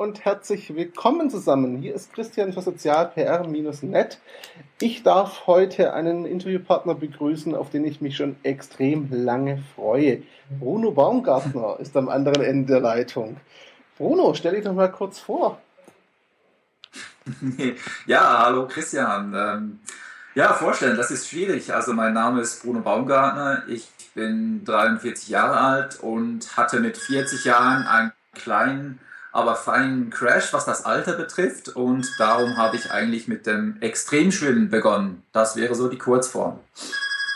und herzlich willkommen zusammen. Hier ist Christian für sozialpr-net. Ich darf heute einen Interviewpartner begrüßen, auf den ich mich schon extrem lange freue. Bruno Baumgartner ist am anderen Ende der Leitung. Bruno, stell dich doch mal kurz vor. Ja, hallo Christian. Ähm, ja, vorstellen, das ist schwierig. Also mein Name ist Bruno Baumgartner. Ich bin 43 Jahre alt und hatte mit 40 Jahren einen kleinen, aber feinen Crash, was das Alter betrifft. Und darum habe ich eigentlich mit dem Extremschwimmen begonnen. Das wäre so die Kurzform.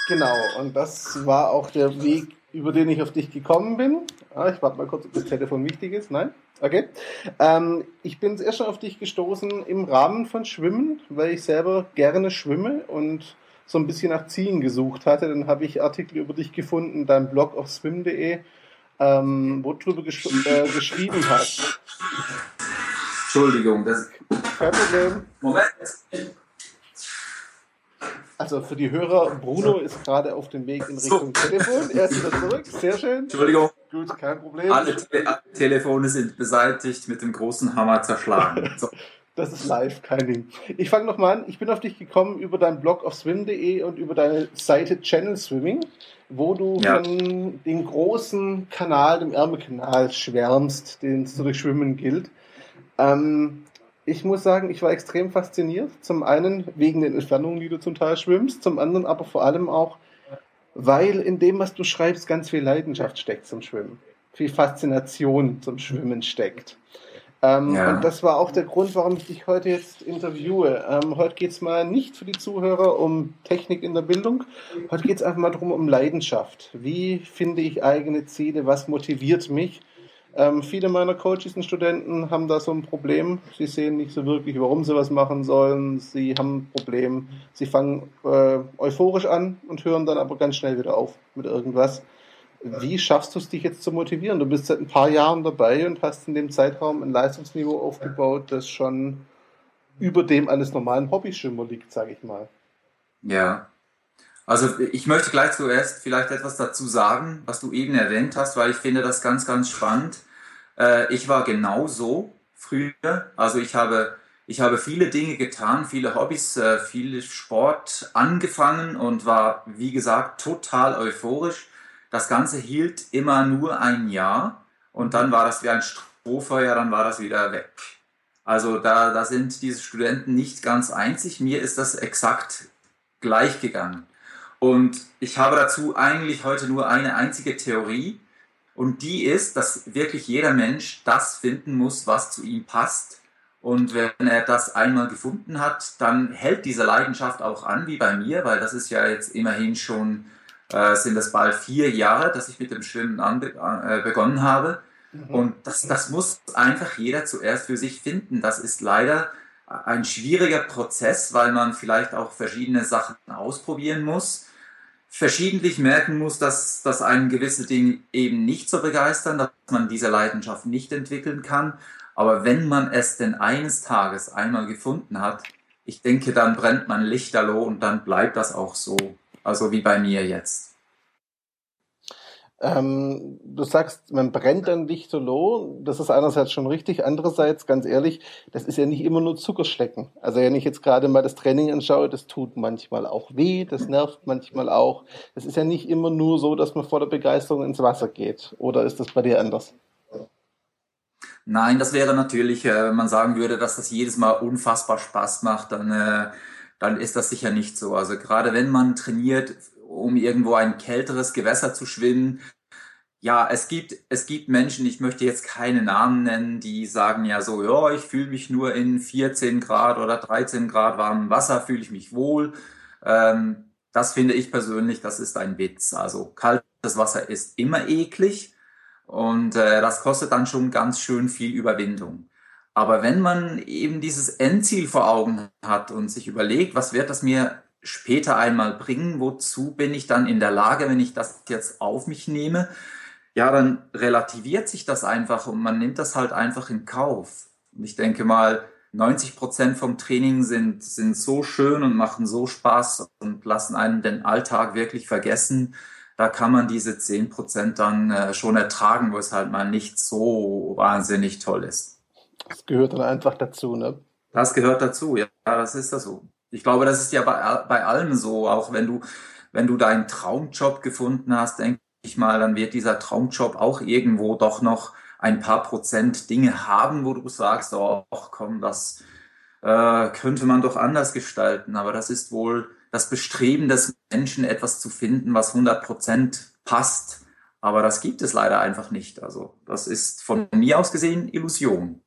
Genau, und das war auch der Weg, über den ich auf dich gekommen bin. Ah, ich warte mal kurz, ob das Telefon wichtig ist. Nein? Okay. Ähm, ich bin erst schon auf dich gestoßen im Rahmen von Schwimmen, weil ich selber gerne schwimme und so ein bisschen nach Zielen gesucht hatte. Dann habe ich Artikel über dich gefunden, dein Blog auf swim.de, ähm, wo du drüber gesch äh, geschrieben hast. Entschuldigung, das Kein Problem. Moment. Also für die Hörer, Bruno ist gerade auf dem Weg in Richtung so. Telefon. Er ist wieder zurück. Sehr schön. Entschuldigung. Gut, kein Problem. Alle, Te alle Telefone sind beseitigt, mit dem großen Hammer zerschlagen. So. Das ist live, kein Ding. Ich fange nochmal an. Ich bin auf dich gekommen über deinen Blog auf swim.de und über deine Seite Channel Swimming, wo du ja. von dem großen Kanal, dem Ärmelkanal, schwärmst, den es zu durchschwimmen gilt. Ähm, ich muss sagen, ich war extrem fasziniert. Zum einen wegen den Entfernungen, die du zum Teil schwimmst, zum anderen aber vor allem auch, weil in dem, was du schreibst, ganz viel Leidenschaft steckt zum Schwimmen. Viel Faszination zum Schwimmen steckt. Ähm, ja. Und das war auch der Grund, warum ich dich heute jetzt interviewe. Ähm, heute geht es mal nicht für die Zuhörer um Technik in der Bildung. Heute geht es einfach mal darum, um Leidenschaft. Wie finde ich eigene Ziele? Was motiviert mich? Ähm, viele meiner Coaches und Studenten haben da so ein Problem. Sie sehen nicht so wirklich, warum sie was machen sollen. Sie haben ein Problem. Sie fangen äh, euphorisch an und hören dann aber ganz schnell wieder auf mit irgendwas. Wie schaffst du es, dich jetzt zu motivieren? Du bist seit ein paar Jahren dabei und hast in dem Zeitraum ein Leistungsniveau aufgebaut, das schon über dem eines normalen Hobbyschwimmer liegt, sage ich mal. Ja. Also ich möchte gleich zuerst vielleicht etwas dazu sagen, was du eben erwähnt hast, weil ich finde das ganz, ganz spannend. Äh, ich war genauso früher. Also ich habe, ich habe viele Dinge getan, viele Hobbys, äh, viel Sport angefangen und war, wie gesagt, total euphorisch. Das Ganze hielt immer nur ein Jahr und dann war das wie ein Strohfeuer, dann war das wieder weg. Also da, da sind diese Studenten nicht ganz einzig. Mir ist das exakt gleich gegangen. Und ich habe dazu eigentlich heute nur eine einzige Theorie. Und die ist, dass wirklich jeder Mensch das finden muss, was zu ihm passt. Und wenn er das einmal gefunden hat, dann hält diese Leidenschaft auch an, wie bei mir, weil das ist ja jetzt immerhin schon äh, sind es bald vier Jahre, dass ich mit dem Schwimmen anbe äh, begonnen habe. Mhm. Und das, das muss einfach jeder zuerst für sich finden. Das ist leider ein schwieriger Prozess, weil man vielleicht auch verschiedene Sachen ausprobieren muss, verschiedentlich merken muss, dass, dass ein gewisse Ding eben nicht so begeistern, dass man diese Leidenschaft nicht entwickeln kann. Aber wenn man es denn eines Tages einmal gefunden hat, ich denke, dann brennt man lichterloh und dann bleibt das auch so. Also wie bei mir jetzt. Ähm, du sagst, man brennt dann lichterloh. Das ist einerseits schon richtig. Andererseits, ganz ehrlich, das ist ja nicht immer nur Zuckerschlecken. Also wenn ich jetzt gerade mal das Training anschaue, das tut manchmal auch weh, das nervt manchmal auch. Es ist ja nicht immer nur so, dass man vor der Begeisterung ins Wasser geht. Oder ist das bei dir anders? Nein, das wäre natürlich, äh, wenn man sagen würde, dass das jedes Mal unfassbar Spaß macht, dann äh, dann ist das sicher nicht so. Also gerade wenn man trainiert, um irgendwo ein kälteres Gewässer zu schwimmen, ja, es gibt, es gibt Menschen, ich möchte jetzt keine Namen nennen, die sagen ja so, ja, ich fühle mich nur in 14 Grad oder 13 Grad warmem Wasser, fühle ich mich wohl. Ähm, das finde ich persönlich, das ist ein Witz. Also kaltes Wasser ist immer eklig und äh, das kostet dann schon ganz schön viel Überwindung. Aber wenn man eben dieses Endziel vor Augen hat und sich überlegt, was wird das mir später einmal bringen, wozu bin ich dann in der Lage, wenn ich das jetzt auf mich nehme, ja, dann relativiert sich das einfach und man nimmt das halt einfach in Kauf. Und ich denke mal, 90 Prozent vom Training sind, sind so schön und machen so Spaß und lassen einen den Alltag wirklich vergessen. Da kann man diese 10 Prozent dann äh, schon ertragen, wo es halt mal nicht so wahnsinnig toll ist. Das gehört dann einfach dazu, ne? Das gehört dazu, ja, das ist das so. Ich glaube, das ist ja bei, bei allem so, auch wenn du, wenn du deinen Traumjob gefunden hast, denke ich mal, dann wird dieser Traumjob auch irgendwo doch noch ein paar Prozent Dinge haben, wo du sagst, oh, komm, das äh, könnte man doch anders gestalten. Aber das ist wohl das Bestreben des Menschen, etwas zu finden, was 100 Prozent passt. Aber das gibt es leider einfach nicht. Also das ist von mir aus gesehen Illusion.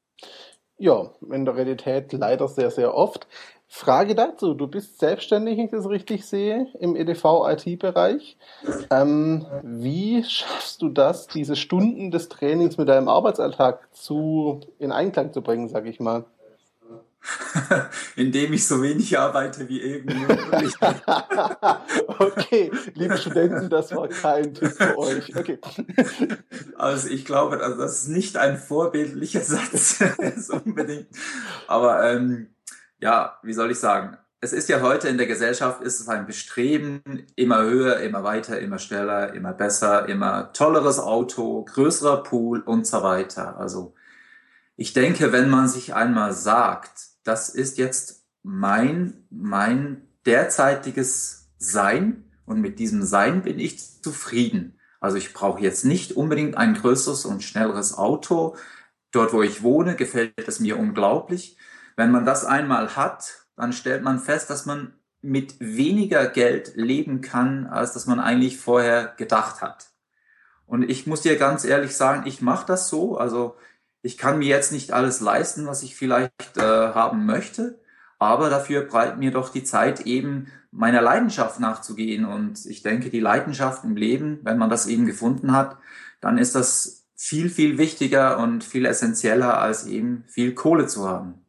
Ja, in der Realität leider sehr, sehr oft. Frage dazu, du bist selbstständig, wenn ich das richtig sehe, im EDV-IT-Bereich. Ähm, wie schaffst du das, diese Stunden des Trainings mit deinem Arbeitsalltag zu, in Einklang zu bringen, sag ich mal? Indem ich so wenig arbeite wie eben möglich. okay, liebe Studenten, das war kein Tipp für euch. Okay. Also ich glaube, also das ist nicht ein vorbildlicher Satz, unbedingt. Aber ähm, ja, wie soll ich sagen? Es ist ja heute in der Gesellschaft, ist es ein Bestreben, immer höher, immer weiter, immer schneller, immer besser, immer tolleres Auto, größerer Pool und so weiter. Also ich denke, wenn man sich einmal sagt, das ist jetzt mein, mein derzeitiges Sein und mit diesem Sein bin ich zufrieden. Also ich brauche jetzt nicht unbedingt ein größeres und schnelleres Auto. Dort, wo ich wohne, gefällt es mir unglaublich. Wenn man das einmal hat, dann stellt man fest, dass man mit weniger Geld leben kann, als dass man eigentlich vorher gedacht hat. Und ich muss dir ganz ehrlich sagen, ich mache das so. Also ich kann mir jetzt nicht alles leisten, was ich vielleicht äh, haben möchte, aber dafür bleibt mir doch die Zeit eben meiner Leidenschaft nachzugehen. Und ich denke, die Leidenschaft im Leben, wenn man das eben gefunden hat, dann ist das viel, viel wichtiger und viel essentieller, als eben viel Kohle zu haben.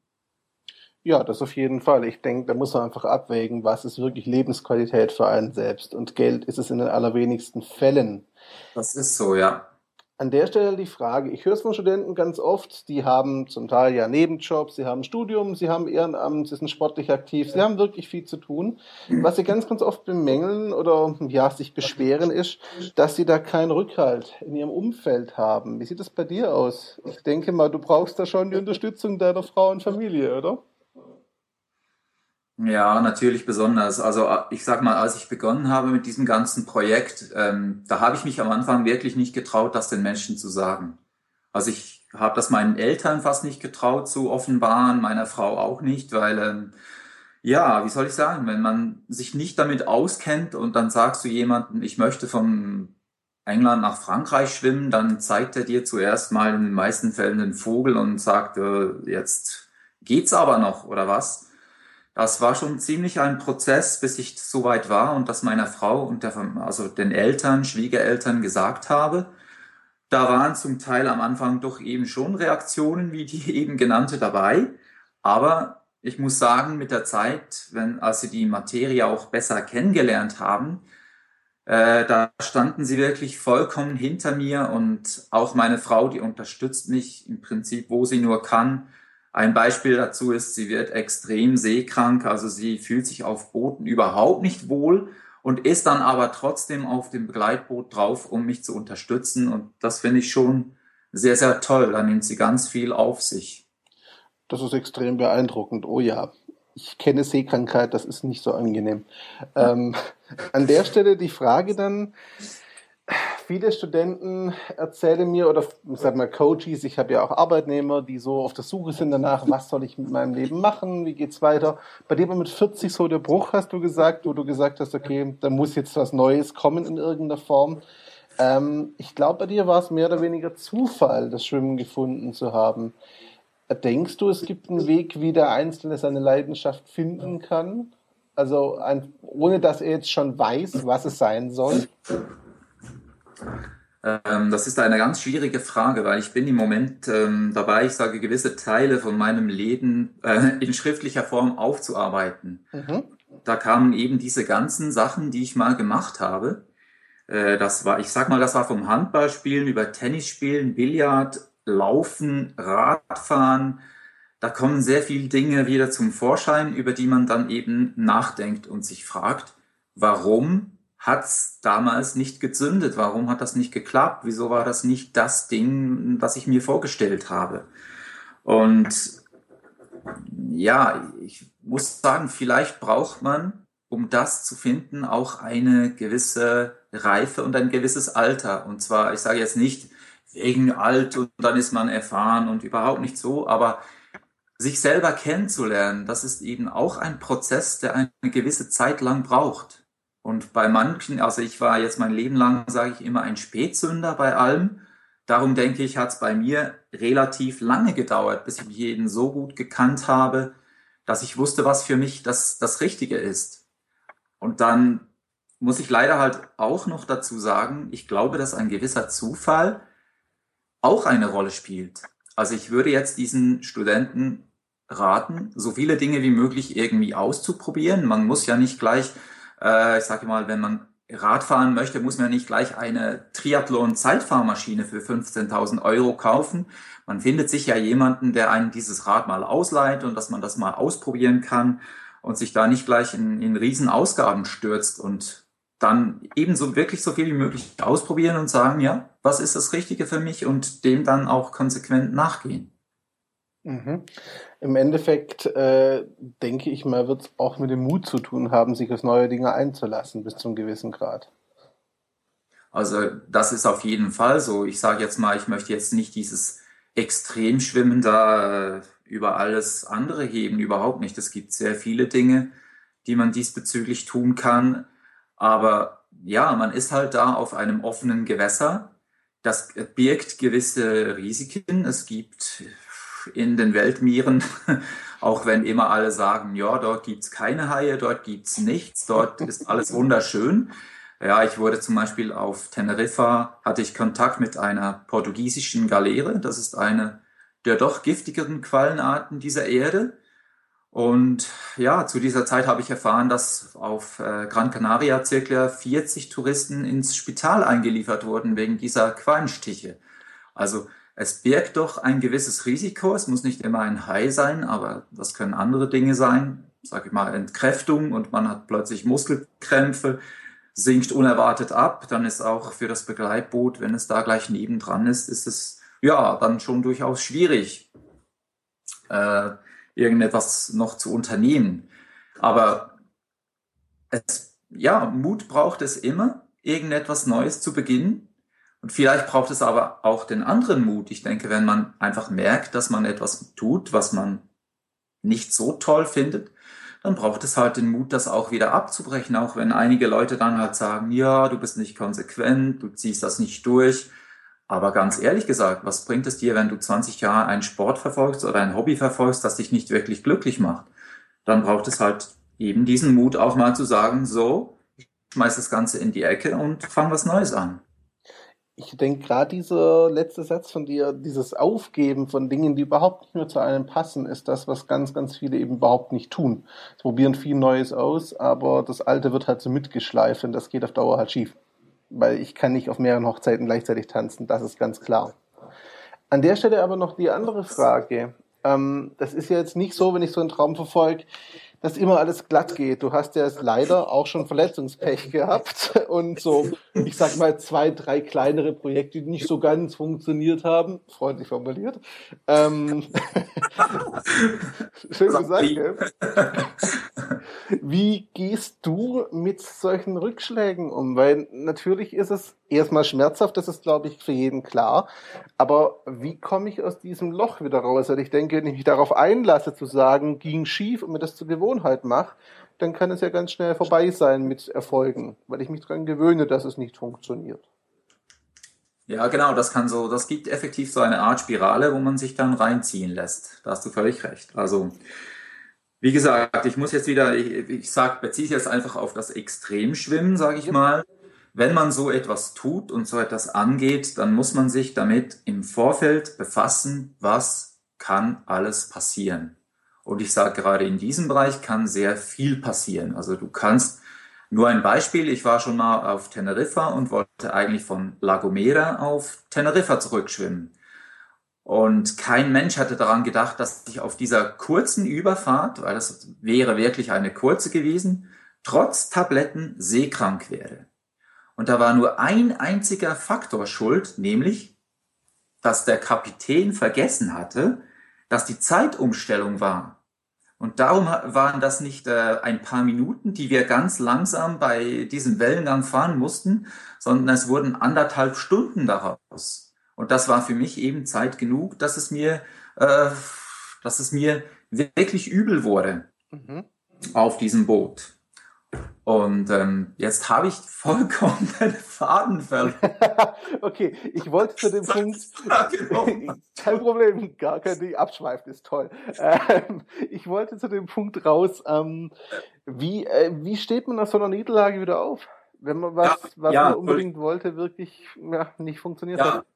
Ja, das auf jeden Fall. Ich denke, da muss man einfach abwägen, was ist wirklich Lebensqualität für einen selbst. Und Geld ist es in den allerwenigsten Fällen. Das ist so, ja. An der Stelle die Frage, ich höre es von Studenten ganz oft, die haben zum Teil ja Nebenjobs, sie haben Studium, sie haben Ehrenamt, sie sind sportlich aktiv, sie haben wirklich viel zu tun. Was sie ganz, ganz oft bemängeln oder ja, sich beschweren ist, dass sie da keinen Rückhalt in ihrem Umfeld haben. Wie sieht das bei dir aus? Ich denke mal, du brauchst da schon die Unterstützung deiner Frau und Familie, oder? Ja, natürlich besonders. Also äh, ich sag mal, als ich begonnen habe mit diesem ganzen Projekt, ähm, da habe ich mich am Anfang wirklich nicht getraut, das den Menschen zu sagen. Also ich habe das meinen Eltern fast nicht getraut zu offenbaren, meiner Frau auch nicht, weil ähm, ja, wie soll ich sagen, wenn man sich nicht damit auskennt und dann sagst du jemandem, ich möchte von England nach Frankreich schwimmen, dann zeigt er dir zuerst mal in den meisten Fällen den Vogel und sagt, äh, jetzt geht's aber noch oder was. Das war schon ziemlich ein Prozess, bis ich so weit war und das meiner Frau und der, also den Eltern, Schwiegereltern gesagt habe. Da waren zum Teil am Anfang doch eben schon Reaktionen wie die eben genannte dabei. Aber ich muss sagen, mit der Zeit, wenn, als sie die Materie auch besser kennengelernt haben, äh, da standen sie wirklich vollkommen hinter mir und auch meine Frau, die unterstützt mich im Prinzip, wo sie nur kann. Ein Beispiel dazu ist, sie wird extrem seekrank, also sie fühlt sich auf Booten überhaupt nicht wohl und ist dann aber trotzdem auf dem Begleitboot drauf, um mich zu unterstützen. Und das finde ich schon sehr, sehr toll. Da nimmt sie ganz viel auf sich. Das ist extrem beeindruckend. Oh ja, ich kenne Seekrankheit, das ist nicht so angenehm. Ähm, an der Stelle die Frage dann, viele Studenten erzählen mir, oder ich sag mal Coaches, ich habe ja auch Arbeitnehmer, die so auf der Suche sind danach, was soll ich mit meinem Leben machen, wie geht's weiter. Bei dir mit 40 so der Bruch, hast du gesagt, wo du gesagt hast, okay, da muss jetzt was Neues kommen in irgendeiner Form. Ähm, ich glaube, bei dir war es mehr oder weniger Zufall, das Schwimmen gefunden zu haben. Denkst du, es gibt einen Weg, wie der Einzelne seine Leidenschaft finden kann? Also ein, ohne dass er jetzt schon weiß, was es sein soll? Ähm, das ist eine ganz schwierige Frage, weil ich bin im Moment ähm, dabei, ich sage, gewisse Teile von meinem Leben äh, in schriftlicher Form aufzuarbeiten. Mhm. Da kamen eben diese ganzen Sachen, die ich mal gemacht habe. Äh, das war, ich sag mal, das war vom Handballspielen über Tennisspielen, Billard, Laufen, Radfahren. Da kommen sehr viele Dinge wieder zum Vorschein, über die man dann eben nachdenkt und sich fragt, warum hat's damals nicht gezündet? Warum hat das nicht geklappt? Wieso war das nicht das Ding, was ich mir vorgestellt habe? Und ja, ich muss sagen, vielleicht braucht man, um das zu finden, auch eine gewisse Reife und ein gewisses Alter. Und zwar, ich sage jetzt nicht wegen alt und dann ist man erfahren und überhaupt nicht so, aber sich selber kennenzulernen, das ist eben auch ein Prozess, der eine gewisse Zeit lang braucht. Und bei manchen, also ich war jetzt mein Leben lang, sage ich immer, ein Spätsünder bei allem. Darum denke ich, hat es bei mir relativ lange gedauert, bis ich jeden so gut gekannt habe, dass ich wusste, was für mich das, das Richtige ist. Und dann muss ich leider halt auch noch dazu sagen, ich glaube, dass ein gewisser Zufall auch eine Rolle spielt. Also ich würde jetzt diesen Studenten raten, so viele Dinge wie möglich irgendwie auszuprobieren. Man muss ja nicht gleich, äh, ich sage mal, wenn man Radfahren möchte, muss man nicht gleich eine Triathlon-Zeitfahrmaschine für 15.000 Euro kaufen. Man findet sich ja jemanden, der einen dieses Rad mal ausleiht und dass man das mal ausprobieren kann und sich da nicht gleich in, in Riesenausgaben stürzt und dann ebenso wirklich so viel wie möglich ausprobieren und sagen, ja, was ist das Richtige für mich und dem dann auch konsequent nachgehen. Mhm. Im Endeffekt äh, denke ich mal, wird es auch mit dem Mut zu tun haben, sich auf neue Dinge einzulassen bis zum gewissen Grad. Also das ist auf jeden Fall so. Ich sage jetzt mal, ich möchte jetzt nicht dieses Extremschwimmen da äh, über alles andere heben, überhaupt nicht. Es gibt sehr viele Dinge, die man diesbezüglich tun kann. Aber ja, man ist halt da auf einem offenen Gewässer. Das birgt gewisse Risiken. Es gibt in den Weltmeeren, auch wenn immer alle sagen, ja, dort gibt's keine Haie, dort gibt's nichts, dort ist alles wunderschön. Ja, ich wurde zum Beispiel auf Teneriffa, hatte ich Kontakt mit einer portugiesischen Galeere. Das ist eine der doch giftigeren Quallenarten dieser Erde. Und ja, zu dieser Zeit habe ich erfahren, dass auf äh, Gran Canaria circa 40 Touristen ins Spital eingeliefert wurden wegen dieser Quallenstiche. Also es birgt doch ein gewisses Risiko. Es muss nicht immer ein Hai sein, aber das können andere Dinge sein. Sag ich mal, Entkräftung und man hat plötzlich Muskelkrämpfe, sinkt unerwartet ab. Dann ist auch für das Begleitboot, wenn es da gleich nebendran ist, ist es ja dann schon durchaus schwierig, äh, irgendetwas noch zu unternehmen. Aber es, ja, Mut braucht es immer, irgendetwas Neues zu beginnen. Und vielleicht braucht es aber auch den anderen Mut. Ich denke, wenn man einfach merkt, dass man etwas tut, was man nicht so toll findet, dann braucht es halt den Mut, das auch wieder abzubrechen, auch wenn einige Leute dann halt sagen, ja, du bist nicht konsequent, du ziehst das nicht durch. Aber ganz ehrlich gesagt, was bringt es dir, wenn du 20 Jahre einen Sport verfolgst oder ein Hobby verfolgst, das dich nicht wirklich glücklich macht? Dann braucht es halt eben diesen Mut auch mal zu sagen, so, ich schmeiß das Ganze in die Ecke und fang was Neues an ich denke gerade dieser letzte Satz von dir, dieses Aufgeben von Dingen, die überhaupt nicht mehr zu einem passen, ist das, was ganz, ganz viele eben überhaupt nicht tun. Sie probieren viel Neues aus, aber das Alte wird halt so mitgeschleift und das geht auf Dauer halt schief. Weil ich kann nicht auf mehreren Hochzeiten gleichzeitig tanzen, das ist ganz klar. An der Stelle aber noch die andere Frage. Ähm, das ist ja jetzt nicht so, wenn ich so einen Traum verfolge, dass immer alles glatt geht. Du hast ja leider auch schon Verletzungspech gehabt und so, ich sag mal, zwei, drei kleinere Projekte, die nicht so ganz funktioniert haben. Freundlich formuliert. Ähm, schön gesagt, gell? Wie gehst du mit solchen Rückschlägen um? Weil natürlich ist es erstmal schmerzhaft, das ist, glaube ich, für jeden klar. Aber wie komme ich aus diesem Loch wieder raus? Weil ich denke, wenn ich mich darauf einlasse, zu sagen, ging schief und mir das zur Gewohnheit mache, dann kann es ja ganz schnell vorbei sein mit Erfolgen, weil ich mich daran gewöhne, dass es nicht funktioniert. Ja, genau, das kann so, das gibt effektiv so eine Art Spirale, wo man sich dann reinziehen lässt. Da hast du völlig recht. Also, wie gesagt, ich muss jetzt wieder, ich, ich sag, beziehe es jetzt einfach auf das Extremschwimmen, sage ich mal. Wenn man so etwas tut und so etwas angeht, dann muss man sich damit im Vorfeld befassen, was kann alles passieren. Und ich sage gerade in diesem Bereich kann sehr viel passieren. Also du kannst nur ein Beispiel, ich war schon mal auf Teneriffa und wollte eigentlich von La Gomera auf Teneriffa zurückschwimmen. Und kein Mensch hatte daran gedacht, dass ich auf dieser kurzen Überfahrt, weil das wäre wirklich eine kurze gewesen, trotz Tabletten seekrank werde. Und da war nur ein einziger Faktor schuld, nämlich, dass der Kapitän vergessen hatte, dass die Zeitumstellung war. Und darum waren das nicht äh, ein paar Minuten, die wir ganz langsam bei diesem Wellengang fahren mussten, sondern es wurden anderthalb Stunden daraus. Und das war für mich eben Zeit genug, dass es mir, äh, dass es mir wirklich übel wurde mhm. auf diesem Boot. Und ähm, jetzt habe ich vollkommen den Faden verloren. okay, ich wollte zu dem Punkt. kein Problem, gar kein Ding. Abschweifen ist toll. Ähm, ich wollte zu dem Punkt raus. Ähm, wie, äh, wie steht man nach so einer Niederlage wieder auf? Wenn man was, ja, was ja, man unbedingt voll. wollte, wirklich ja, nicht funktioniert hat?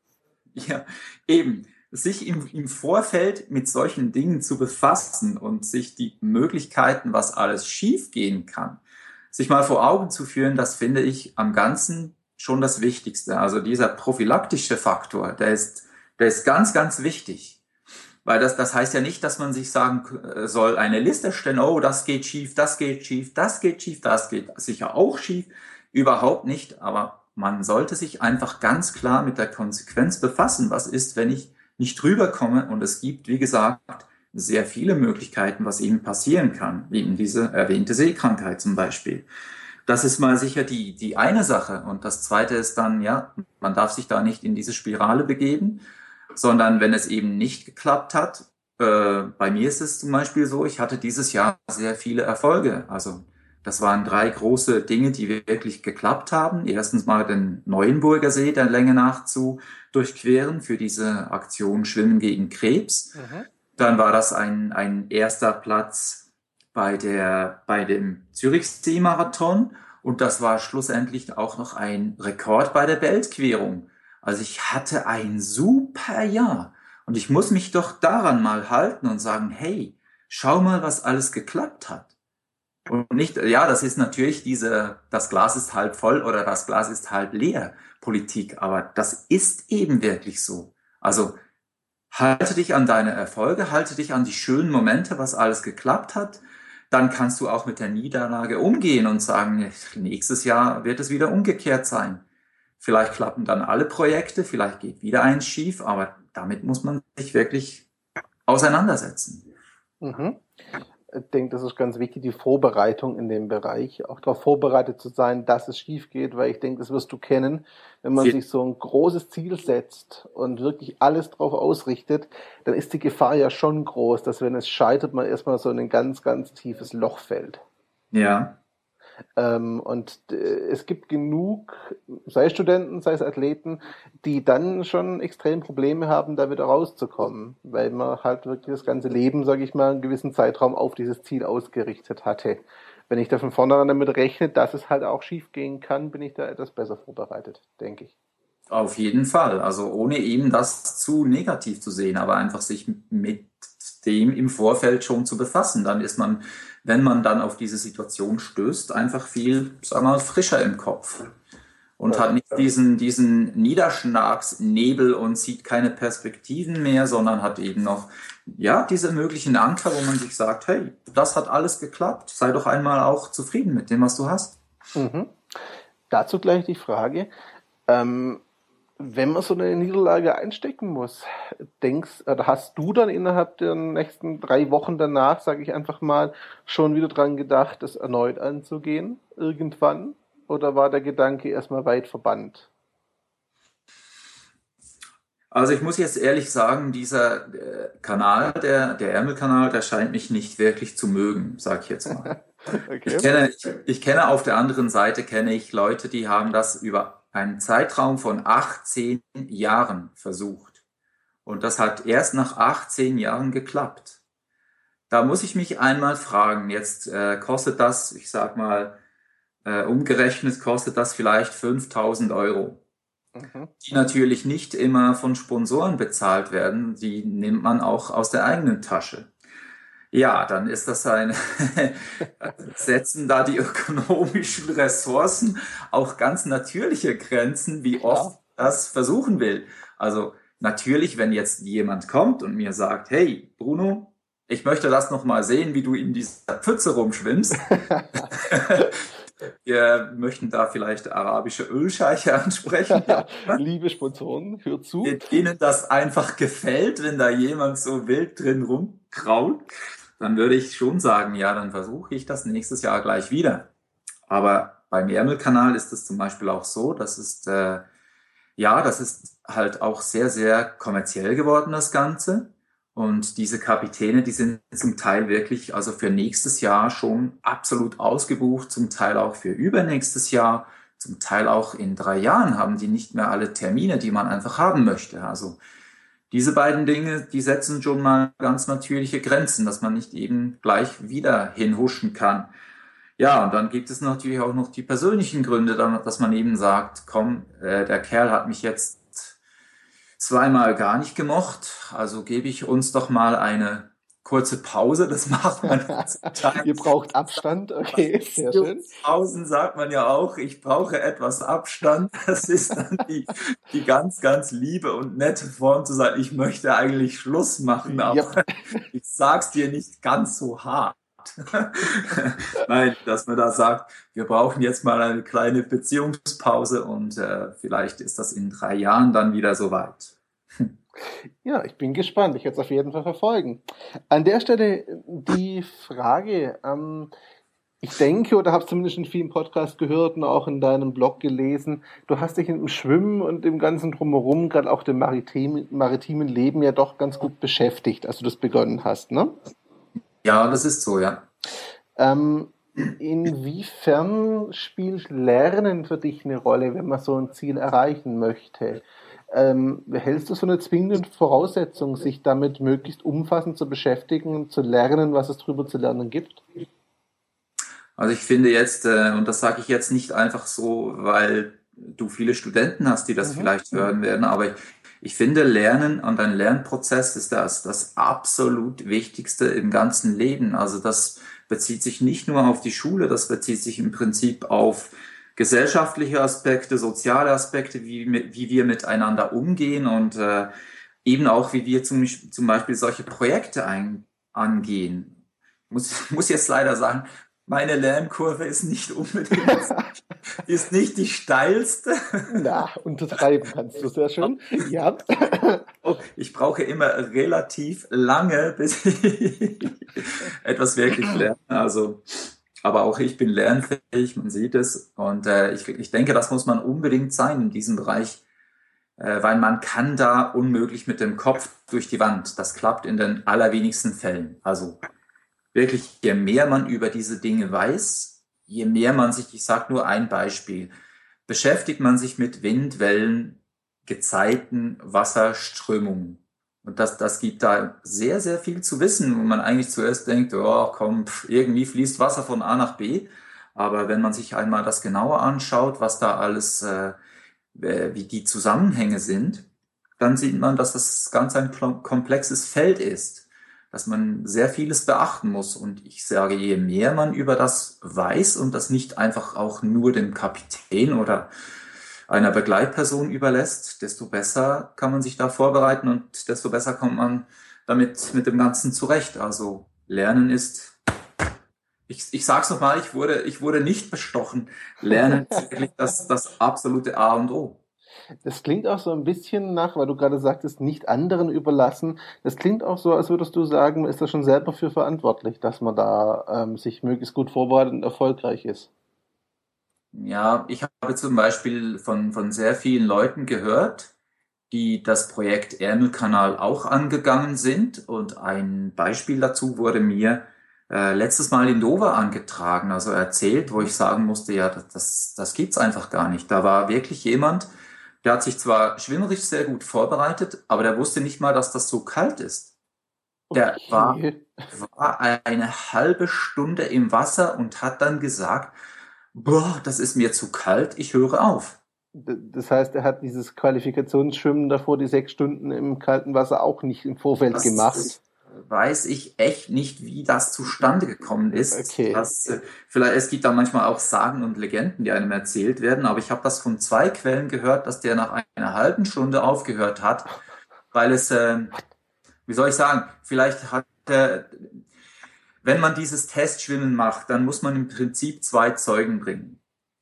Ja, eben sich im, im Vorfeld mit solchen Dingen zu befassen und sich die Möglichkeiten, was alles schiefgehen kann, sich mal vor Augen zu führen, das finde ich am Ganzen schon das Wichtigste. Also dieser prophylaktische Faktor, der ist, der ist ganz, ganz wichtig. Weil das, das heißt ja nicht, dass man sich sagen äh, soll, eine Liste stellen, oh, das geht schief, das geht schief, das geht schief, das geht sicher auch schief. Überhaupt nicht. Aber man sollte sich einfach ganz klar mit der Konsequenz befassen. Was ist, wenn ich nicht rüberkomme? Und es gibt, wie gesagt, sehr viele Möglichkeiten, was ihnen passieren kann, wie eben diese erwähnte Seekrankheit zum Beispiel. Das ist mal sicher die, die eine Sache. Und das zweite ist dann, ja, man darf sich da nicht in diese Spirale begeben, sondern wenn es eben nicht geklappt hat, äh, bei mir ist es zum Beispiel so, ich hatte dieses Jahr sehr viele Erfolge. Also das waren drei große Dinge, die wirklich geklappt haben. Erstens mal den Neuenburger See der Länge nach zu durchqueren für diese Aktion Schwimmen gegen Krebs. Mhm. Dann war das ein, ein erster Platz bei, der, bei dem Zürichsee-Marathon und das war schlussendlich auch noch ein Rekord bei der Weltquerung. Also ich hatte ein super Jahr und ich muss mich doch daran mal halten und sagen, hey, schau mal, was alles geklappt hat. Und nicht, ja, das ist natürlich diese, das Glas ist halb voll oder das Glas ist halb leer Politik, aber das ist eben wirklich so. Also Halte dich an deine Erfolge, halte dich an die schönen Momente, was alles geklappt hat. Dann kannst du auch mit der Niederlage umgehen und sagen, nächstes Jahr wird es wieder umgekehrt sein. Vielleicht klappen dann alle Projekte, vielleicht geht wieder eins schief, aber damit muss man sich wirklich auseinandersetzen. Mhm ich denke, das ist ganz wichtig, die Vorbereitung in dem Bereich, auch darauf vorbereitet zu sein, dass es schief geht, weil ich denke, das wirst du kennen, wenn man Sie sich so ein großes Ziel setzt und wirklich alles darauf ausrichtet, dann ist die Gefahr ja schon groß, dass wenn es scheitert, man erstmal so in ein ganz, ganz tiefes Loch fällt. Ja. Ähm, und äh, es gibt genug, sei es Studenten, sei es Athleten, die dann schon extrem Probleme haben, da wieder rauszukommen, weil man halt wirklich das ganze Leben, sage ich mal, einen gewissen Zeitraum auf dieses Ziel ausgerichtet hatte. Wenn ich da von vornherein damit rechne, dass es halt auch schief gehen kann, bin ich da etwas besser vorbereitet, denke ich. Auf jeden Fall. Also ohne eben das zu negativ zu sehen, aber einfach sich mit dem im Vorfeld schon zu befassen. Dann ist man wenn man dann auf diese Situation stößt, einfach viel, sagen wir mal, frischer im Kopf. Und hat nicht diesen, diesen Niederschlagsnebel und sieht keine Perspektiven mehr, sondern hat eben noch, ja, diese möglichen Anker, wo man sich sagt, hey, das hat alles geklappt, sei doch einmal auch zufrieden mit dem, was du hast. Mhm. Dazu gleich die Frage, ähm, wenn man so eine Niederlage einstecken muss, denkst oder hast du dann innerhalb der nächsten drei Wochen danach, sage ich einfach mal, schon wieder dran gedacht, das erneut anzugehen, irgendwann? Oder war der Gedanke erstmal weit verbannt? Also ich muss jetzt ehrlich sagen, dieser äh, Kanal, der, der Ärmelkanal, der scheint mich nicht wirklich zu mögen, sag ich jetzt mal. okay. ich, kenne, ich, ich kenne auf der anderen Seite, kenne ich Leute, die haben das über einen Zeitraum von 18 Jahren versucht. Und das hat erst nach 18 Jahren geklappt. Da muss ich mich einmal fragen, jetzt äh, kostet das, ich sag mal, äh, umgerechnet kostet das vielleicht 5000 Euro. Mhm. Die natürlich nicht immer von Sponsoren bezahlt werden, die nimmt man auch aus der eigenen Tasche. Ja, dann ist das ein, setzen da die ökonomischen Ressourcen auch ganz natürliche Grenzen, wie oft das versuchen will. Also natürlich, wenn jetzt jemand kommt und mir sagt, hey, Bruno, ich möchte das noch mal sehen, wie du in dieser Pfütze rumschwimmst, Wir möchten da vielleicht arabische Ölscheiche ansprechen. Ja. Liebe Sponsoren, hört zu. Denen das einfach gefällt, wenn da jemand so wild drin rumkraut, dann würde ich schon sagen, ja, dann versuche ich das nächstes Jahr gleich wieder. Aber beim Ärmelkanal ist es zum Beispiel auch so, das ist, äh, ja, das ist halt auch sehr, sehr kommerziell geworden, das Ganze. Und diese Kapitäne, die sind zum Teil wirklich, also für nächstes Jahr schon absolut ausgebucht, zum Teil auch für übernächstes Jahr, zum Teil auch in drei Jahren haben die nicht mehr alle Termine, die man einfach haben möchte. Also diese beiden Dinge, die setzen schon mal ganz natürliche Grenzen, dass man nicht eben gleich wieder hinhuschen kann. Ja, und dann gibt es natürlich auch noch die persönlichen Gründe, dass man eben sagt, komm, äh, der Kerl hat mich jetzt zweimal gar nicht gemocht, also gebe ich uns doch mal eine kurze Pause, das macht man Ihr braucht Abstand, okay, sehr schön. Pausen sagt man ja auch, ich brauche etwas Abstand. Das ist dann die, die ganz, ganz liebe und nette Form zu sagen, ich möchte eigentlich Schluss machen, aber ja. ich sag's dir nicht ganz so hart. Nein, dass man da sagt, wir brauchen jetzt mal eine kleine Beziehungspause und äh, vielleicht ist das in drei Jahren dann wieder soweit. Ja, ich bin gespannt. Ich werde es auf jeden Fall verfolgen. An der Stelle die Frage, ähm, ich denke, oder habe zumindest in vielen Podcasts gehört und auch in deinem Blog gelesen, du hast dich im Schwimmen und im ganzen Drumherum, gerade auch dem maritimen, maritimen Leben ja doch ganz gut beschäftigt, als du das begonnen hast, ne? Ja, das ist so, ja. Ähm, inwiefern spielt Lernen für dich eine Rolle, wenn man so ein Ziel erreichen möchte? Ähm, hältst du so eine zwingende Voraussetzung, sich damit möglichst umfassend zu beschäftigen, zu lernen, was es darüber zu lernen gibt? Also ich finde jetzt, äh, und das sage ich jetzt nicht einfach so, weil du viele Studenten hast, die das mhm. vielleicht hören werden, aber ich, ich finde, Lernen und ein Lernprozess ist das, das absolut Wichtigste im ganzen Leben. Also das bezieht sich nicht nur auf die Schule, das bezieht sich im Prinzip auf gesellschaftliche Aspekte, soziale Aspekte, wie, wie wir miteinander umgehen und äh, eben auch, wie wir zum, zum Beispiel solche Projekte ein, angehen. Ich muss, muss jetzt leider sagen, meine Lernkurve ist nicht unbedingt, ist nicht die steilste. Na, untertreiben kannst du sehr schön. Ja. Oh, ich brauche immer relativ lange, bis ich etwas wirklich lerne. Also aber auch ich bin lernfähig, man sieht es. Und äh, ich, ich denke, das muss man unbedingt sein in diesem Bereich, äh, weil man kann da unmöglich mit dem Kopf durch die Wand. Das klappt in den allerwenigsten Fällen. Also wirklich, je mehr man über diese Dinge weiß, je mehr man sich, ich sage nur ein Beispiel, beschäftigt man sich mit Wind, Wellen, Gezeiten, Wasser, Strömungen. Und das, das gibt da sehr, sehr viel zu wissen, wo man eigentlich zuerst denkt, oh komm, irgendwie fließt Wasser von A nach B. Aber wenn man sich einmal das genauer anschaut, was da alles, äh, wie die Zusammenhänge sind, dann sieht man, dass das ganz ein komplexes Feld ist, dass man sehr vieles beachten muss. Und ich sage, je mehr man über das weiß und das nicht einfach auch nur dem Kapitän oder einer Begleitperson überlässt, desto besser kann man sich da vorbereiten und desto besser kommt man damit mit dem Ganzen zurecht. Also Lernen ist, ich, ich sage es nochmal, ich wurde, ich wurde nicht bestochen. Lernen ist wirklich das, das absolute A und O. Das klingt auch so ein bisschen nach, weil du gerade sagtest, nicht anderen überlassen. Das klingt auch so, als würdest du sagen, man ist da schon selber für verantwortlich, dass man da ähm, sich möglichst gut vorbereitet und erfolgreich ist. Ja, ich habe zum Beispiel von, von sehr vielen Leuten gehört, die das Projekt Ärmelkanal auch angegangen sind. Und ein Beispiel dazu wurde mir äh, letztes Mal in Dover angetragen, also erzählt, wo ich sagen musste, ja, das, das gibt's einfach gar nicht. Da war wirklich jemand, der hat sich zwar schwimmerisch sehr gut vorbereitet, aber der wusste nicht mal, dass das so kalt ist. Der okay. war, war eine halbe Stunde im Wasser und hat dann gesagt, boah, das ist mir zu kalt, ich höre auf. Das heißt, er hat dieses Qualifikationsschwimmen davor, die sechs Stunden im kalten Wasser auch nicht im Vorfeld das gemacht. Weiß ich echt nicht, wie das zustande gekommen ist. Okay. Das, äh, vielleicht, es gibt da manchmal auch Sagen und Legenden, die einem erzählt werden, aber ich habe das von zwei Quellen gehört, dass der nach einer halben Stunde aufgehört hat, weil es, äh, wie soll ich sagen, vielleicht hat er wenn man dieses Testschwimmen macht, dann muss man im Prinzip zwei Zeugen bringen.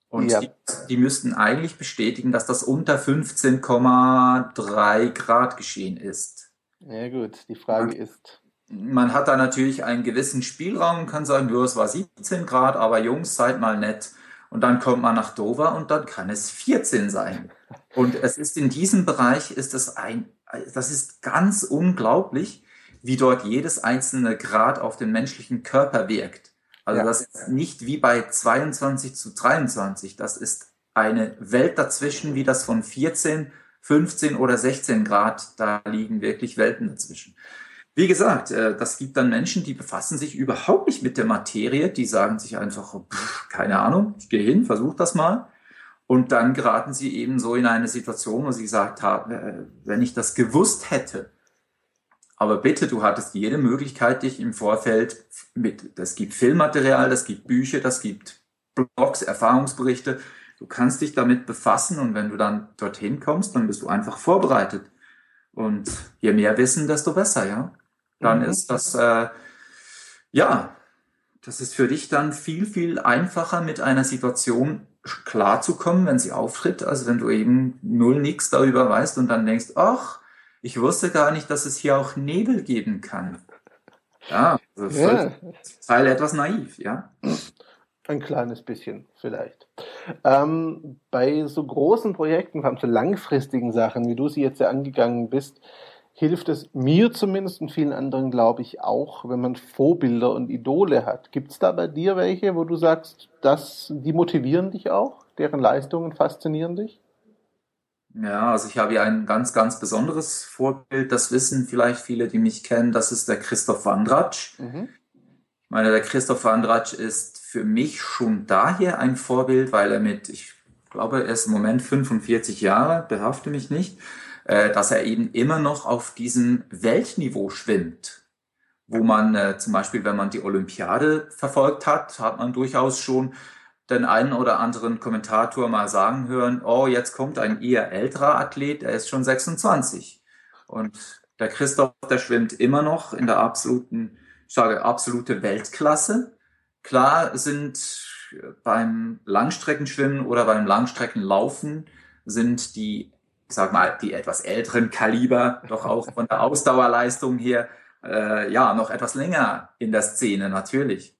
Und ja. die, die müssten eigentlich bestätigen, dass das unter 15,3 Grad geschehen ist. Ja gut, die Frage man, ist. Man hat da natürlich einen gewissen Spielraum und kann sagen, ja, es war 17 Grad, aber Jungs, seid mal nett. Und dann kommt man nach Dover und dann kann es 14 sein. Und es ist in diesem Bereich, ist es ein, das ist ganz unglaublich, wie dort jedes einzelne Grad auf den menschlichen Körper wirkt. Also ja. das ist nicht wie bei 22 zu 23. Das ist eine Welt dazwischen, wie das von 14, 15 oder 16 Grad. Da liegen wirklich Welten dazwischen. Wie gesagt, äh, das gibt dann Menschen, die befassen sich überhaupt nicht mit der Materie. Die sagen sich einfach, pff, keine Ahnung, ich gehe hin, versuche das mal. Und dann geraten sie eben so in eine Situation, wo sie gesagt haben, äh, wenn ich das gewusst hätte, aber bitte, du hattest jede Möglichkeit, dich im Vorfeld mit, das gibt Filmmaterial, das gibt Bücher, das gibt Blogs, Erfahrungsberichte. Du kannst dich damit befassen und wenn du dann dorthin kommst, dann bist du einfach vorbereitet. Und je mehr Wissen, desto besser, ja. Dann mhm. ist das, äh, ja, das ist für dich dann viel, viel einfacher mit einer Situation klarzukommen, wenn sie auftritt, als wenn du eben null nichts darüber weißt und dann denkst, ach, ich wusste gar nicht, dass es hier auch Nebel geben kann. Ja, das ja. ist Teil etwas naiv, ja. Ein kleines bisschen vielleicht. Ähm, bei so großen Projekten, vor allem so langfristigen Sachen, wie du sie jetzt ja angegangen bist, hilft es mir zumindest und vielen anderen, glaube ich, auch, wenn man Vorbilder und Idole hat. Gibt es da bei dir welche, wo du sagst, dass die motivieren dich auch? Deren Leistungen faszinieren dich? Ja, also ich habe hier ein ganz, ganz besonderes Vorbild. Das wissen vielleicht viele, die mich kennen. Das ist der Christoph Wandratsch. Mhm. Ich meine, der Christoph Wandratsch ist für mich schon daher ein Vorbild, weil er mit, ich glaube, er ist im Moment 45 Jahre, behafte mich nicht, äh, dass er eben immer noch auf diesem Weltniveau schwimmt. Wo man äh, zum Beispiel, wenn man die Olympiade verfolgt hat, hat man durchaus schon den einen oder anderen Kommentator mal sagen hören, oh, jetzt kommt ein eher älterer Athlet, der ist schon 26. Und der Christoph, der schwimmt immer noch in der absoluten, ich sage, absolute Weltklasse. Klar sind beim Langstreckenschwimmen oder beim Langstreckenlaufen sind die, ich sag mal, die etwas älteren Kaliber doch auch von der Ausdauerleistung her, äh, ja, noch etwas länger in der Szene, natürlich.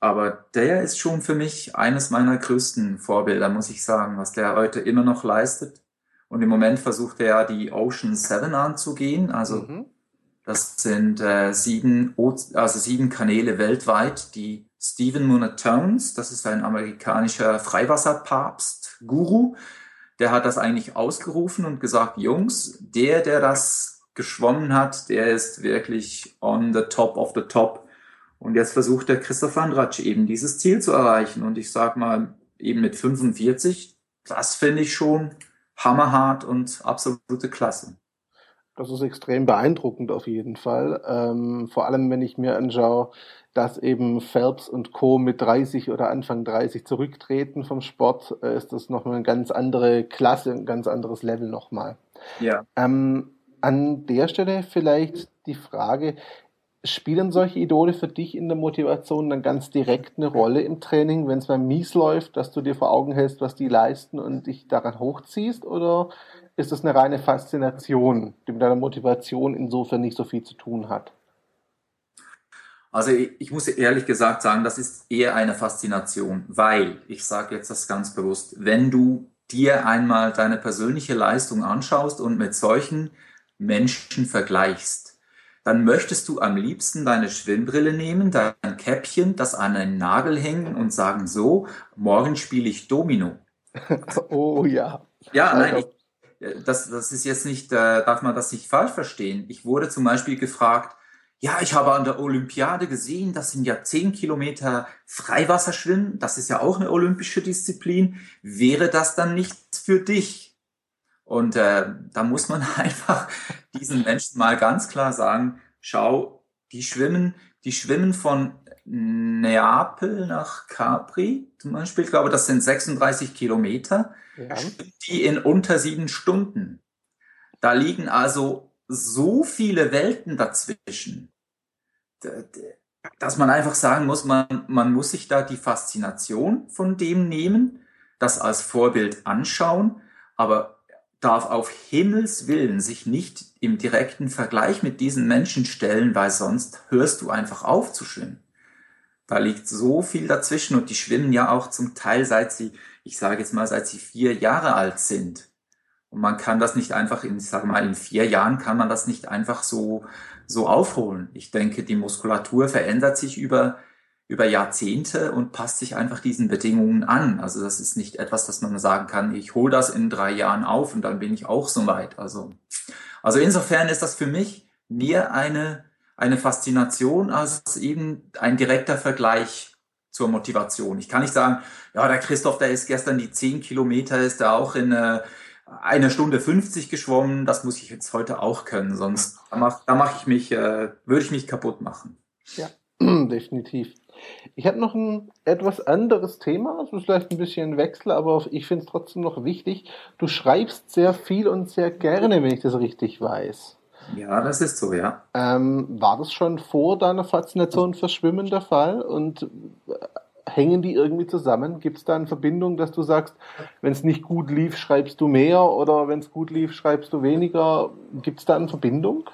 Aber der ist schon für mich eines meiner größten Vorbilder, muss ich sagen, was der heute immer noch leistet. Und im Moment versucht er die Ocean Seven anzugehen. Also mhm. das sind äh, sieben, also sieben Kanäle weltweit, die Stephen Monatones, das ist ein amerikanischer Freiwasserpapst, Guru, der hat das eigentlich ausgerufen und gesagt, Jungs, der, der das geschwommen hat, der ist wirklich on the top of the top. Und jetzt versucht der Christoph Andratsch eben dieses Ziel zu erreichen. Und ich sag mal, eben mit 45, das finde ich schon hammerhart und absolute Klasse. Das ist extrem beeindruckend auf jeden Fall. Ähm, vor allem, wenn ich mir anschaue, dass eben Phelps und Co. mit 30 oder Anfang 30 zurücktreten vom Sport, äh, ist das nochmal eine ganz andere Klasse, ein ganz anderes Level nochmal. Ja. Ähm, an der Stelle vielleicht die Frage, Spielen solche Idole für dich in der Motivation dann ganz direkt eine Rolle im Training, wenn es mal mies läuft, dass du dir vor Augen hältst, was die leisten und dich daran hochziehst? Oder ist das eine reine Faszination, die mit deiner Motivation insofern nicht so viel zu tun hat? Also ich, ich muss ehrlich gesagt sagen, das ist eher eine Faszination, weil, ich sage jetzt das ganz bewusst, wenn du dir einmal deine persönliche Leistung anschaust und mit solchen Menschen vergleichst, dann möchtest du am liebsten deine Schwimmbrille nehmen, dein Käppchen, das an einen Nagel hängen und sagen, so, morgen spiele ich Domino. oh ja. Ja, nein, ich, das, das ist jetzt nicht, äh, darf man das nicht falsch verstehen. Ich wurde zum Beispiel gefragt, ja, ich habe an der Olympiade gesehen, das sind ja zehn Kilometer Freiwasserschwimmen, das ist ja auch eine olympische Disziplin. Wäre das dann nichts für dich? Und äh, da muss man einfach diesen Menschen mal ganz klar sagen, schau, die schwimmen, die schwimmen von Neapel nach Capri zum Beispiel, ich glaube, das sind 36 Kilometer, ja. die in unter sieben Stunden. Da liegen also so viele Welten dazwischen. dass man einfach sagen muss, man, man muss sich da die Faszination von dem nehmen, das als Vorbild anschauen, aber darf auf Himmels Willen sich nicht im direkten Vergleich mit diesen Menschen stellen, weil sonst hörst du einfach auf zu schwimmen. Da liegt so viel dazwischen und die schwimmen ja auch zum Teil seit sie, ich sage jetzt mal, seit sie vier Jahre alt sind. Und man kann das nicht einfach in, ich sage mal, in vier Jahren kann man das nicht einfach so, so aufholen. Ich denke, die Muskulatur verändert sich über, über Jahrzehnte und passt sich einfach diesen Bedingungen an. Also das ist nicht etwas, dass man sagen kann, ich hole das in drei Jahren auf und dann bin ich auch so weit. Also, also insofern ist das für mich mehr eine, eine Faszination als eben ein direkter Vergleich zur Motivation. Ich kann nicht sagen, ja, der Christoph, der ist gestern die zehn Kilometer, ist da auch in äh, einer Stunde 50 geschwommen, das muss ich jetzt heute auch können, sonst da mache mach ich mich, äh, würde ich mich kaputt machen. Ja, definitiv. Ich habe noch ein etwas anderes Thema, es ist vielleicht ein bisschen ein Wechsel, aber ich finde es trotzdem noch wichtig. Du schreibst sehr viel und sehr gerne, wenn ich das richtig weiß. Ja, das ist so, ja. Ähm, war das schon vor deiner Faszination für Schwimmen der Fall? Und äh, hängen die irgendwie zusammen? Gibt es da eine Verbindung, dass du sagst, wenn es nicht gut lief, schreibst du mehr oder wenn es gut lief, schreibst du weniger? Gibt es da eine Verbindung?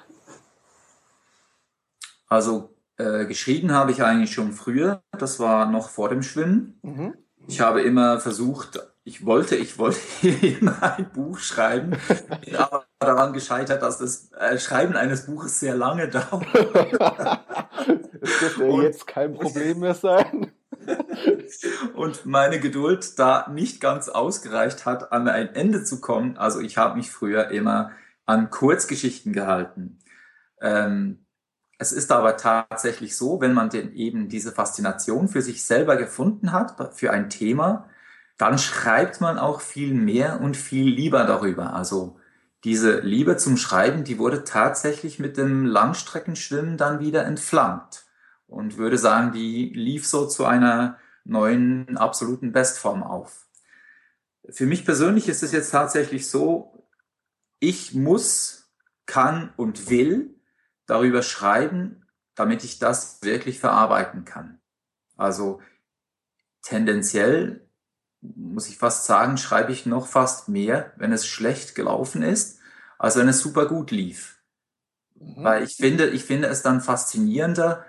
Also äh, geschrieben habe ich eigentlich schon früher, das war noch vor dem Schwimmen. Mhm. Ich habe immer versucht, ich wollte, ich wollte immer ein Buch schreiben, bin aber daran gescheitert, dass das äh, Schreiben eines Buches sehr lange dauert. das dürfte ja jetzt kein Problem mehr sein. und meine Geduld da nicht ganz ausgereicht hat, an ein Ende zu kommen. Also ich habe mich früher immer an Kurzgeschichten gehalten. Ähm, es ist aber tatsächlich so, wenn man denn eben diese Faszination für sich selber gefunden hat, für ein Thema, dann schreibt man auch viel mehr und viel lieber darüber. Also diese Liebe zum Schreiben, die wurde tatsächlich mit dem Langstreckenschwimmen dann wieder entflammt und würde sagen, die lief so zu einer neuen absoluten Bestform auf. Für mich persönlich ist es jetzt tatsächlich so, ich muss, kann und will darüber schreiben, damit ich das wirklich verarbeiten kann. Also tendenziell muss ich fast sagen, schreibe ich noch fast mehr, wenn es schlecht gelaufen ist, als wenn es super gut lief. Mhm. Weil ich finde, ich finde es dann faszinierender,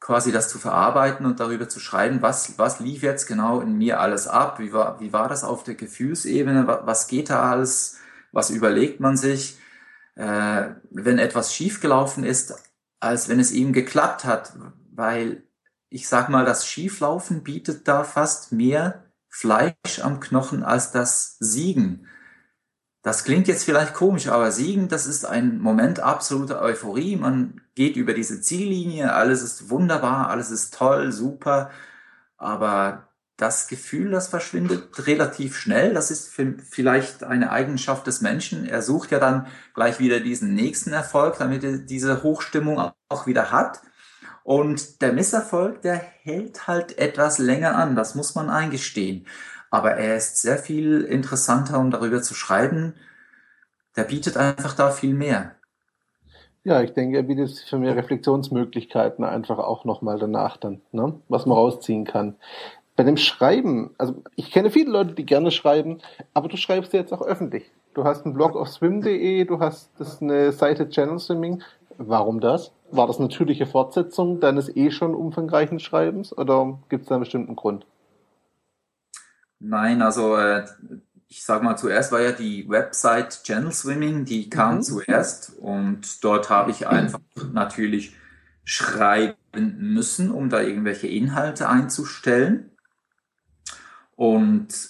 quasi das zu verarbeiten und darüber zu schreiben, was, was lief jetzt genau in mir alles ab, wie war, wie war das auf der Gefühlsebene, was geht da alles, was überlegt man sich, äh, wenn etwas schiefgelaufen ist, als wenn es ihm geklappt hat, weil ich sag mal, das Schieflaufen bietet da fast mehr Fleisch am Knochen als das Siegen. Das klingt jetzt vielleicht komisch, aber Siegen, das ist ein Moment absoluter Euphorie. Man geht über diese Ziellinie, alles ist wunderbar, alles ist toll, super. Aber das Gefühl, das verschwindet relativ schnell. Das ist vielleicht eine Eigenschaft des Menschen. Er sucht ja dann gleich wieder diesen nächsten Erfolg, damit er diese Hochstimmung auch wieder hat. Und der Misserfolg, der hält halt etwas länger an. Das muss man eingestehen aber er ist sehr viel interessanter, um darüber zu schreiben. Der bietet einfach da viel mehr. Ja, ich denke, er bietet für mehr Reflexionsmöglichkeiten einfach auch nochmal danach dann, ne? was man rausziehen kann. Bei dem Schreiben, also ich kenne viele Leute, die gerne schreiben, aber du schreibst jetzt auch öffentlich. Du hast einen Blog auf swim.de, du hast das eine Seite Channel Swimming. Warum das? War das natürliche Fortsetzung deines eh schon umfangreichen Schreibens oder gibt es da einen bestimmten Grund? Nein, also äh, ich sag mal, zuerst war ja die Website Channel Swimming, die kam mhm. zuerst und dort habe ich einfach natürlich schreiben müssen, um da irgendwelche Inhalte einzustellen. Und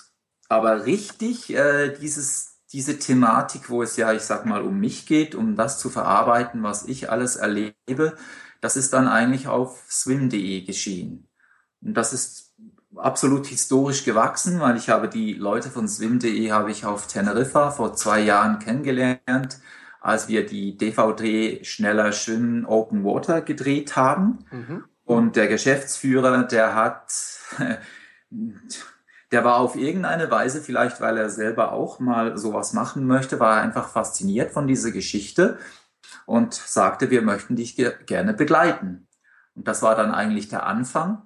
aber richtig, äh, dieses, diese Thematik, wo es ja, ich sag mal, um mich geht, um das zu verarbeiten, was ich alles erlebe, das ist dann eigentlich auf swim.de geschehen. Und das ist absolut historisch gewachsen, weil ich habe die Leute von swim.de habe ich auf Teneriffa vor zwei Jahren kennengelernt, als wir die DVD Schneller Schwimmen Open Water gedreht haben. Mhm. Und der Geschäftsführer, der hat, der war auf irgendeine Weise, vielleicht weil er selber auch mal sowas machen möchte, war er einfach fasziniert von dieser Geschichte und sagte, wir möchten dich gerne begleiten. Und das war dann eigentlich der Anfang.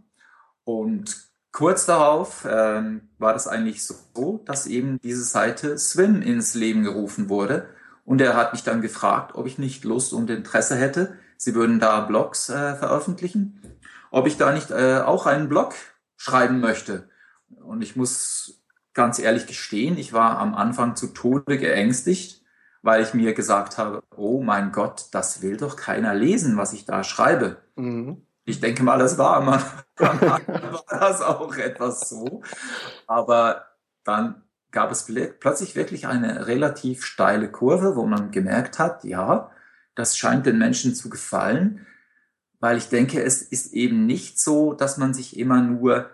Und kurz darauf ähm, war das eigentlich so, dass eben diese Seite Swim ins Leben gerufen wurde. Und er hat mich dann gefragt, ob ich nicht Lust und Interesse hätte. Sie würden da Blogs äh, veröffentlichen. Ob ich da nicht äh, auch einen Blog schreiben möchte. Und ich muss ganz ehrlich gestehen, ich war am Anfang zu Tode geängstigt, weil ich mir gesagt habe, oh mein Gott, das will doch keiner lesen, was ich da schreibe. Mhm. Ich denke mal, das war man war das auch etwas so. Aber dann gab es plötzlich wirklich eine relativ steile Kurve, wo man gemerkt hat, ja, das scheint den Menschen zu gefallen, weil ich denke, es ist eben nicht so, dass man sich immer nur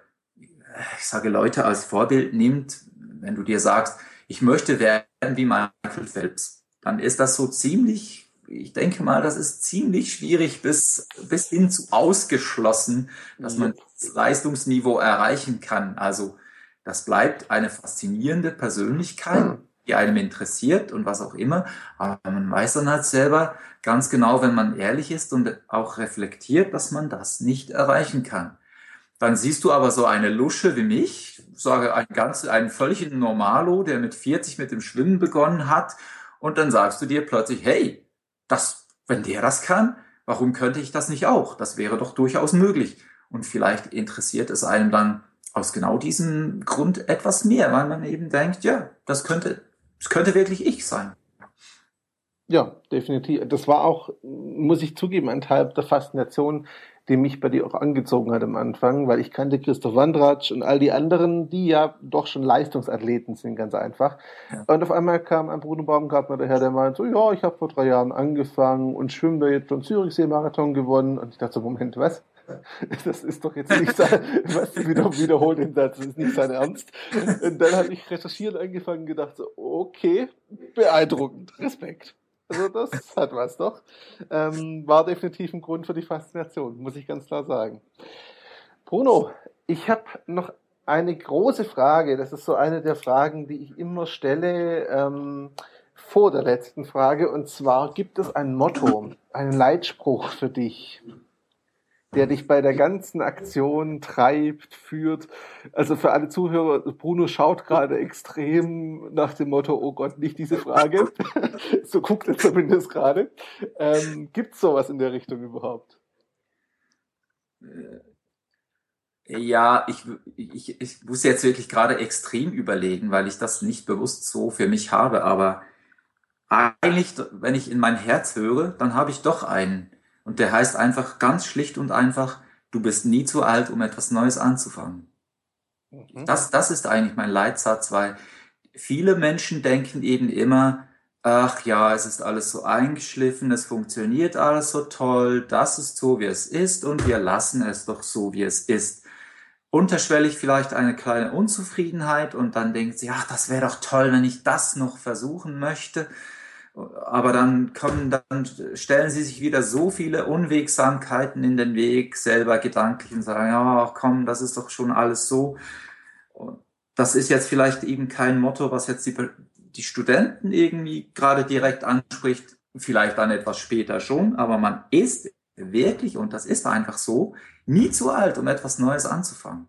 ich sage, Leute als Vorbild nimmt, wenn du dir sagst, ich möchte werden wie Michael Phelps, dann ist das so ziemlich, ich denke mal, das ist ziemlich schwierig bis, bis hin zu ausgeschlossen, dass man das Leistungsniveau erreichen kann. Also das bleibt eine faszinierende Persönlichkeit, die einem interessiert und was auch immer. Aber man weiß dann halt selber ganz genau, wenn man ehrlich ist und auch reflektiert, dass man das nicht erreichen kann. Dann siehst du aber so eine Lusche wie mich, sage ein ganz, einen völlig Normalo, der mit 40 mit dem Schwimmen begonnen hat. Und dann sagst du dir plötzlich, hey, das, wenn der das kann, warum könnte ich das nicht auch? Das wäre doch durchaus möglich. Und vielleicht interessiert es einem dann aus genau diesem Grund etwas mehr, weil man eben denkt, ja, das könnte, das könnte wirklich ich sein. Ja, definitiv. Das war auch, muss ich zugeben, ein Teil der Faszination, die mich bei dir auch angezogen hat am Anfang, weil ich kannte Christoph Wandratsch und all die anderen, die ja doch schon Leistungsathleten sind, ganz einfach. Ja. Und auf einmal kam ein Bruno Baumgartner daher, der meinte so, ja, ich habe vor drei Jahren angefangen und schwimme da jetzt schon Zürichsee-Marathon gewonnen. Und ich dachte so, Moment, was? Das ist doch jetzt nicht sein, was wieder wiederholt den Satz, das ist nicht sein Ernst. Und dann habe ich recherchiert angefangen und gedacht so, okay, beeindruckend, Respekt. Also das hat was doch. Ähm, war definitiv ein Grund für die Faszination, muss ich ganz klar sagen. Bruno, ich habe noch eine große Frage. Das ist so eine der Fragen, die ich immer stelle ähm, vor der letzten Frage. Und zwar gibt es ein Motto, einen Leitspruch für dich, der dich bei der ganzen Aktion treibt, führt. Also für alle Zuhörer, Bruno schaut gerade extrem nach dem Motto, oh Gott, nicht diese Frage. so guckt er zumindest gerade. Ähm, Gibt es sowas in der Richtung überhaupt? Äh, ja, ich, ich, ich muss jetzt wirklich gerade extrem überlegen, weil ich das nicht bewusst so für mich habe. Aber eigentlich, wenn ich in mein Herz höre, dann habe ich doch einen und der heißt einfach ganz schlicht und einfach, du bist nie zu alt, um etwas Neues anzufangen. Mhm. Das, das ist eigentlich mein Leitsatz, weil viele Menschen denken eben immer, ach ja, es ist alles so eingeschliffen, es funktioniert alles so toll, das ist so, wie es ist und wir lassen es doch so, wie es ist. Unterschwellig vielleicht eine kleine Unzufriedenheit und dann denkt sie, ach, das wäre doch toll, wenn ich das noch versuchen möchte. Aber dann kommen, dann stellen sie sich wieder so viele Unwegsamkeiten in den Weg, selber gedanklich und sagen, ja, komm, das ist doch schon alles so. Das ist jetzt vielleicht eben kein Motto, was jetzt die, die Studenten irgendwie gerade direkt anspricht, vielleicht dann etwas später schon, aber man ist wirklich, und das ist einfach so, nie zu alt, um etwas Neues anzufangen.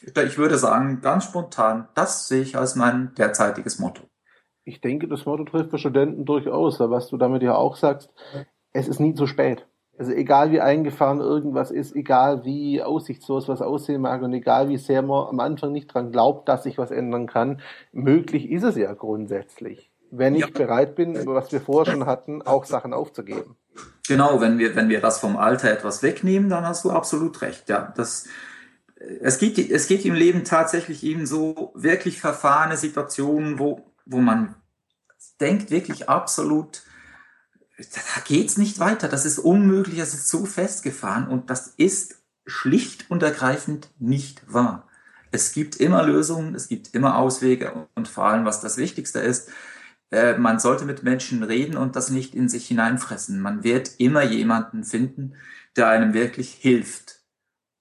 Ich würde sagen, ganz spontan, das sehe ich als mein derzeitiges Motto. Ich denke, das Motto trifft für Studenten durchaus, was du damit ja auch sagst, es ist nie zu spät. Also egal wie eingefahren irgendwas ist, egal wie aussichtslos was aussehen mag und egal wie sehr man am Anfang nicht dran glaubt, dass sich was ändern kann, möglich ist es ja grundsätzlich. Wenn ich ja. bereit bin, was wir vorher schon hatten, auch Sachen aufzugeben. Genau, wenn wir, wenn wir das vom Alter etwas wegnehmen, dann hast du absolut recht. Ja, das, es geht, es geht im Leben tatsächlich eben so wirklich verfahrene Situationen, wo wo man denkt wirklich absolut, da geht's nicht weiter, das ist unmöglich, das ist so festgefahren und das ist schlicht und ergreifend nicht wahr. Es gibt immer Lösungen, es gibt immer Auswege und vor allem, was das Wichtigste ist, äh, man sollte mit Menschen reden und das nicht in sich hineinfressen. Man wird immer jemanden finden, der einem wirklich hilft.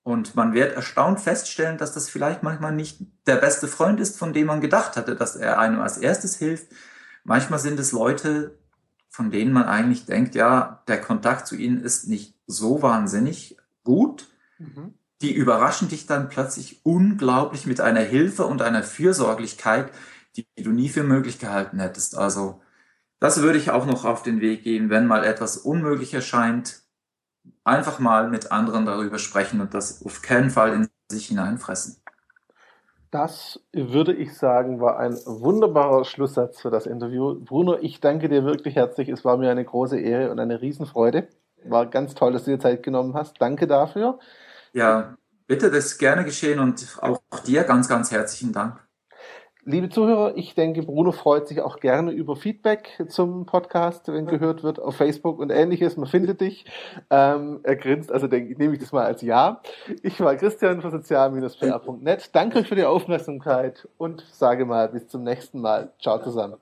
Und man wird erstaunt feststellen, dass das vielleicht manchmal nicht der beste Freund ist, von dem man gedacht hatte, dass er einem als erstes hilft. Manchmal sind es Leute, von denen man eigentlich denkt, ja, der Kontakt zu ihnen ist nicht so wahnsinnig gut. Mhm. Die überraschen dich dann plötzlich unglaublich mit einer Hilfe und einer Fürsorglichkeit, die du nie für möglich gehalten hättest. Also das würde ich auch noch auf den Weg gehen, wenn mal etwas unmöglich erscheint, einfach mal mit anderen darüber sprechen und das auf keinen Fall in sich hineinfressen. Das würde ich sagen, war ein wunderbarer Schlusssatz für das Interview. Bruno, ich danke dir wirklich herzlich. Es war mir eine große Ehre und eine Riesenfreude. War ganz toll, dass du dir Zeit genommen hast. Danke dafür. Ja, bitte, das ist gerne geschehen und auch dir ganz, ganz herzlichen Dank. Liebe Zuhörer, ich denke, Bruno freut sich auch gerne über Feedback zum Podcast, wenn gehört wird auf Facebook und ähnliches. Man findet dich. Ähm, er grinst, also denke, nehme ich das mal als Ja. Ich war Christian von sozial-pr.net. Danke euch für die Aufmerksamkeit und sage mal bis zum nächsten Mal. Ciao zusammen.